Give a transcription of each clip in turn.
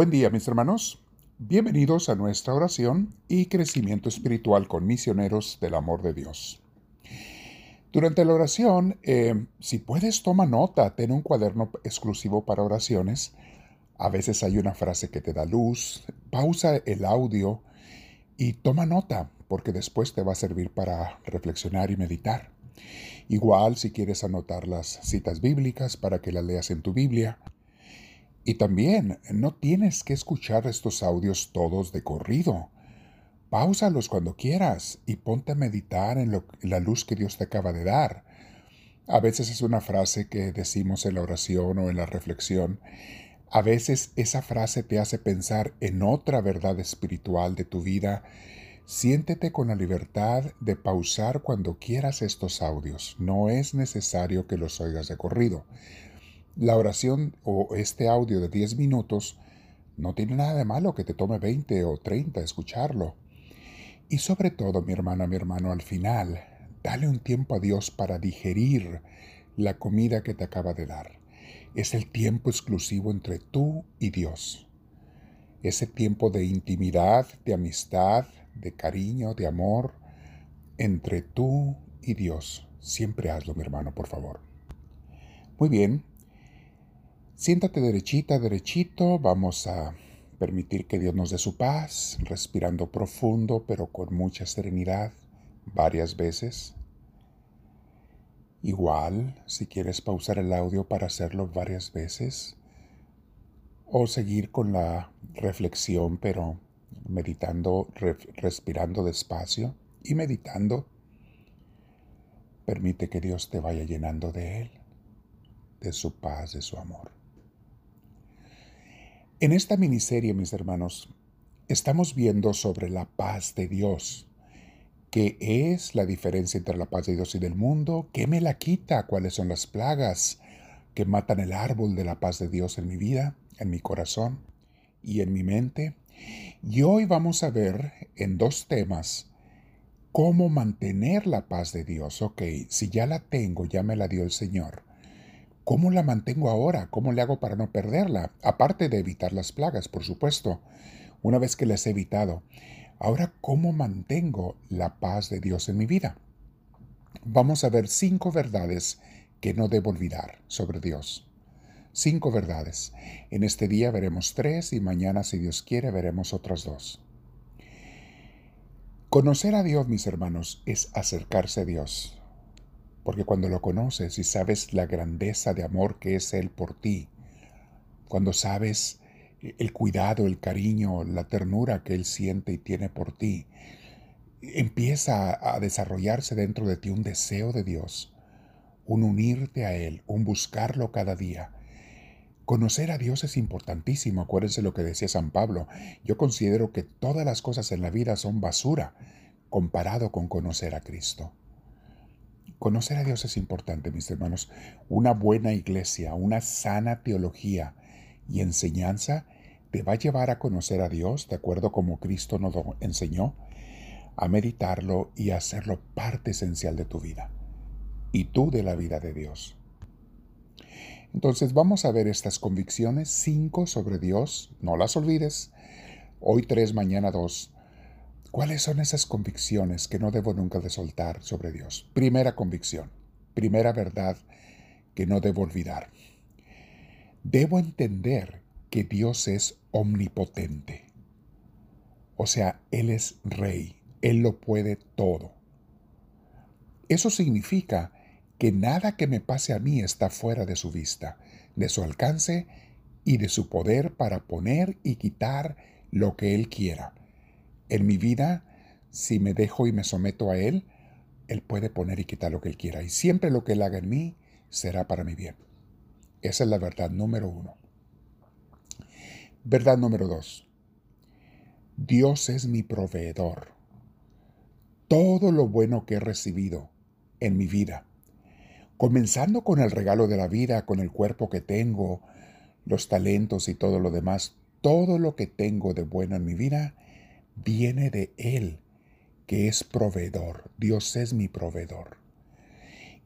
Buen día mis hermanos, bienvenidos a nuestra oración y crecimiento espiritual con misioneros del amor de Dios. Durante la oración, eh, si puedes toma nota, ten un cuaderno exclusivo para oraciones. A veces hay una frase que te da luz, pausa el audio y toma nota, porque después te va a servir para reflexionar y meditar. Igual si quieres anotar las citas bíblicas para que las leas en tu Biblia. Y también no tienes que escuchar estos audios todos de corrido. Páusalos cuando quieras y ponte a meditar en, la luz que Dios te acaba de dar. A veces es una frase que decimos en la oración o en la reflexión. A veces esa frase te hace pensar en otra verdad espiritual de tu vida. Siéntete con la libertad de pausar cuando quieras estos audios. No es necesario que los oigas de corrido. La oración o este audio de 10 minutos no tiene nada de malo que te tome 20 o 30 escucharlo. Y sobre todo, mi hermana, mi hermano, al final, dale un tiempo a Dios para digerir la comida que te acaba de dar. Es el tiempo exclusivo entre tú y Dios. Ese tiempo de intimidad, de amistad, de cariño, de amor, entre tú y Dios. Siempre hazlo, mi hermano, por favor. Muy bien, Siéntate derechita, derechito. Vamos a permitir que Dios nos dé su paz, respirando profundo pero con mucha serenidad varias veces. Igual, si quieres pausar el audio para hacerlo varias veces, o seguir con la reflexión pero meditando, respirando despacio y meditando, permite que Dios te vaya llenando de Él, de su paz, de su amor. En esta miniserie, mis hermanos, estamos viendo sobre la paz de Dios. ¿Qué es la diferencia entre la paz de Dios y del mundo? ¿Qué me la quita? ¿Cuáles son las plagas que matan el árbol de la paz de Dios en mi vida, en mi corazón y en mi mente? Y hoy vamos a ver en dos temas cómo mantener la paz de Dios. Ok, si ya la tengo, ya me la dio el Señor. ¿Cómo la mantengo ahora? ¿Cómo le hago para no perderla? Aparte de evitar las plagas, por supuesto, una vez que las he evitado. Ahora, ¿cómo mantengo la paz de Dios en mi vida? Vamos a ver cinco verdades que no debo olvidar sobre Dios. Cinco verdades. En este día veremos tres y mañana, si Dios quiere, veremos otras dos. Conocer a Dios, mis hermanos, es acercarse a Dios porque cuando lo conoces y sabes la grandeza de amor que es Él por ti, cuando sabes el cuidado, el cariño, la ternura que Él siente y tiene por ti, empieza a desarrollarse dentro de ti un deseo de Dios, un unirte a Él, un buscarlo cada día. Conocer a Dios es importantísimo, acuérdense lo que decía San Pablo. Yo considero que todas las cosas en la vida son basura comparado con conocer a Cristo. Conocer a Dios es importante, mis hermanos. Una buena iglesia, una sana teología y enseñanza te va a llevar a conocer a Dios, de acuerdo como Cristo nos lo enseñó, a meditarlo y a hacerlo parte esencial de tu vida. Y tú de la vida de Dios. Entonces vamos a ver estas convicciones, cinco sobre Dios, no las olvides. Hoy tres, mañana dos ¿Cuáles son esas convicciones que no debo nunca de soltar sobre Dios? Primera convicción, primera verdad que no debo olvidar. Debo entender que Dios es omnipotente. O sea, Él es rey, Él lo puede todo. Eso significa que nada que me pase a mí está fuera de su vista, de su alcance y de su poder para poner y quitar lo que Él quiera en mi vida, si me dejo y me someto a Él, Él puede poner y quitar lo que Él quiera. Y siempre lo que Él haga en mí será para mi bien. Esa es la verdad número uno. Verdad número dos. Dios es mi proveedor. Todo lo bueno que he recibido en mi vida, comenzando con el regalo de la vida, con el cuerpo que tengo, los talentos y todo lo demás, todo lo que tengo de bueno en mi vida, viene de Él, que es proveedor. Dios es mi proveedor.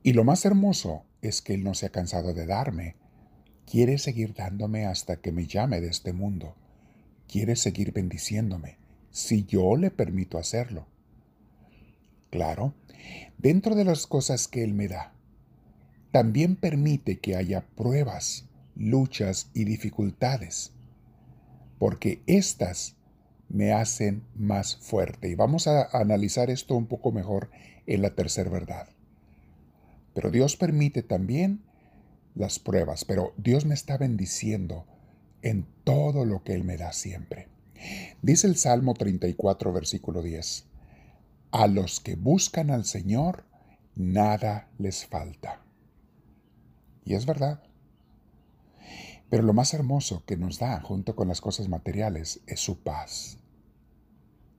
Y lo más hermoso es que Él no se ha cansado de darme. Quiere seguir dándome hasta que me llame de este mundo. quiere seguir bendiciéndome si yo le permito hacerlo. Claro, dentro de las cosas que Él me da, también permite que haya pruebas, luchas y dificultades, porque éstas me hacen más fuerte. Y vamos a analizar esto un poco mejor en la tercera verdad. Pero Dios permite también las pruebas, pero Dios me está bendiciendo en todo lo que Él me da siempre. Dice el Salmo 34, versículo 10, A los que buscan al Señor, nada les falta. Y es verdad. Pero lo más hermoso que nos da junto con las cosas materiales es su paz.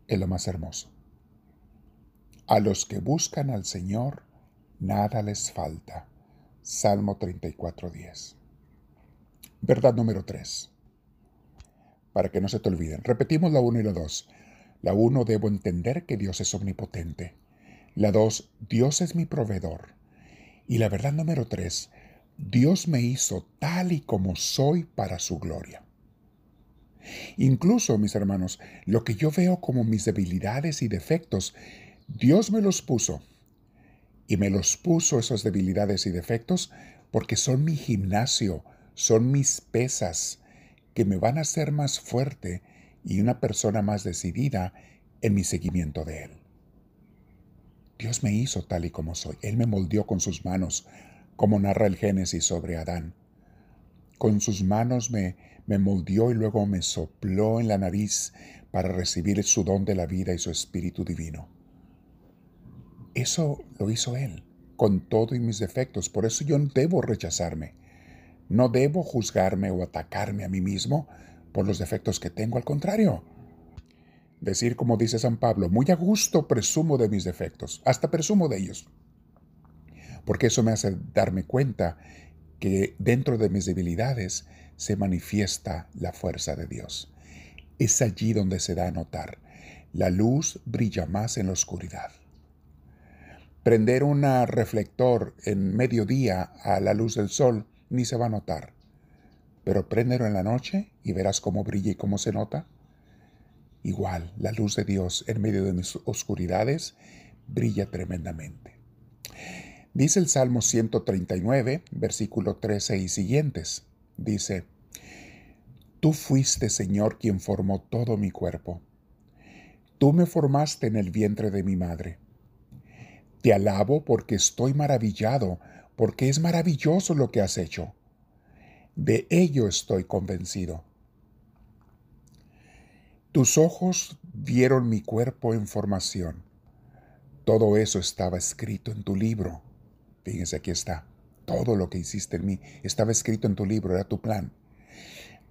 Es lo más hermoso. A los que buscan al Señor, nada les falta. Salmo 34.10. Verdad número 3. Para que no se te olviden. Repetimos la 1 y la 2. La 1 debo entender que Dios es omnipotente. La 2, Dios es mi proveedor. Y la verdad número 3, Dios me hizo tal y como soy para su gloria. Incluso, mis hermanos, lo que yo veo como mis debilidades y defectos, Dios me los puso. Y me los puso esas debilidades y defectos porque son mi gimnasio, son mis pesas, que me van a hacer más fuerte y una persona más decidida en mi seguimiento de Él. Dios me hizo tal y como soy. Él me moldeó con sus manos como narra el Génesis sobre Adán. Con sus manos me, me y luego me sopló en la nariz para recibir su don de la vida y su espíritu divino. Eso lo hizo Él, con todo y mis defectos. Por eso yo no debo rechazarme. No debo juzgarme o atacarme a mí mismo por los defectos que tengo. Al contrario, decir como dice San Pablo, muy a gusto presumo de mis defectos, hasta presumo de ellos porque eso me hace darme cuenta que dentro de mis debilidades se manifiesta la fuerza de Dios. Es allí donde se da a notar. La luz brilla más en la oscuridad. Prender un reflector en mediodía a la luz del sol ni se va a notar. Pero préndelo en la noche y verás cómo brilla y cómo se nota. Igual, la luz de Dios en medio de mis oscuridades brilla tremendamente. Dice el Salmo 139, versículo 13 y siguientes. Dice, Tú fuiste, Señor, quien formó todo mi cuerpo. Tú me formaste en el vientre de mi madre. Te alabo porque estoy maravillado, porque es maravilloso lo que has hecho. De ello estoy convencido. Tus ojos vieron mi cuerpo en formación. Todo eso estaba escrito en tu libro Fíjense, aquí está. Todo lo que hiciste en mí estaba escrito en tu libro, era tu plan.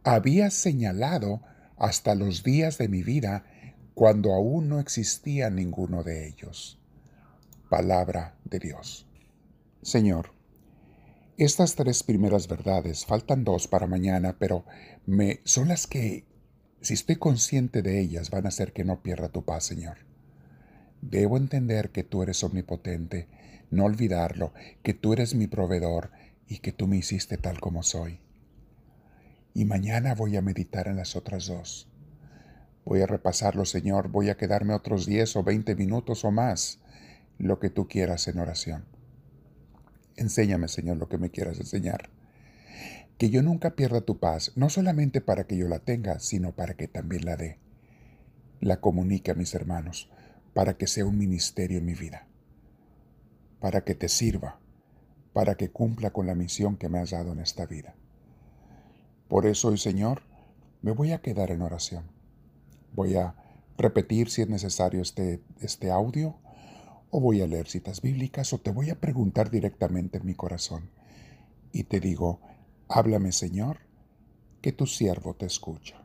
Habías señalado hasta los días de mi vida cuando aún no existía ninguno de ellos. Palabra de Dios. Señor, estas tres primeras verdades, faltan dos para mañana, pero me son las que, si estoy consciente de ellas, van a hacer que no pierda tu paz, Señor. Debo entender que tú eres omnipotente, no olvidarlo, que tú eres mi proveedor y que tú me hiciste tal como soy. Y mañana voy a meditar en las otras dos. Voy a repasarlo, Señor, voy a quedarme otros diez o veinte minutos o más, lo que tú quieras en oración. Enséñame, Señor, lo que me quieras enseñar. Que yo nunca pierda tu paz, no solamente para que yo la tenga, sino para que también la dé. La comunique a mis hermanos, para que sea un ministerio en mi vida para que te sirva, para que cumpla con la misión que me has dado en esta vida. Por eso hoy, Señor, me voy a quedar en oración. Voy a repetir si es necesario este, este audio, o voy a leer citas bíblicas, o te voy a preguntar directamente en mi corazón. Y te digo, háblame, Señor, que tu siervo te escucha.